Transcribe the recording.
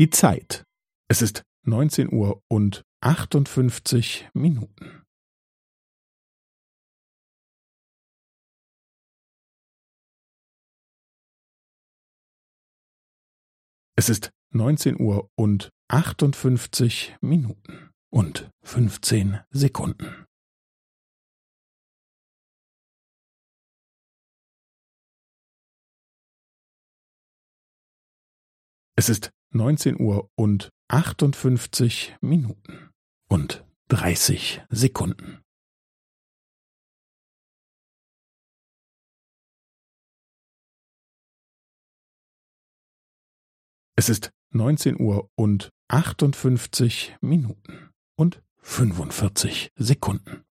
Die Zeit. Es ist neunzehn Uhr und achtundfünfzig Minuten. Es ist neunzehn Uhr und achtundfünfzig Minuten und fünfzehn Sekunden. Es ist neunzehn Uhr und achtundfünfzig Minuten und dreißig Sekunden. Es ist neunzehn Uhr und achtundfünfzig Minuten und fünfundvierzig Sekunden.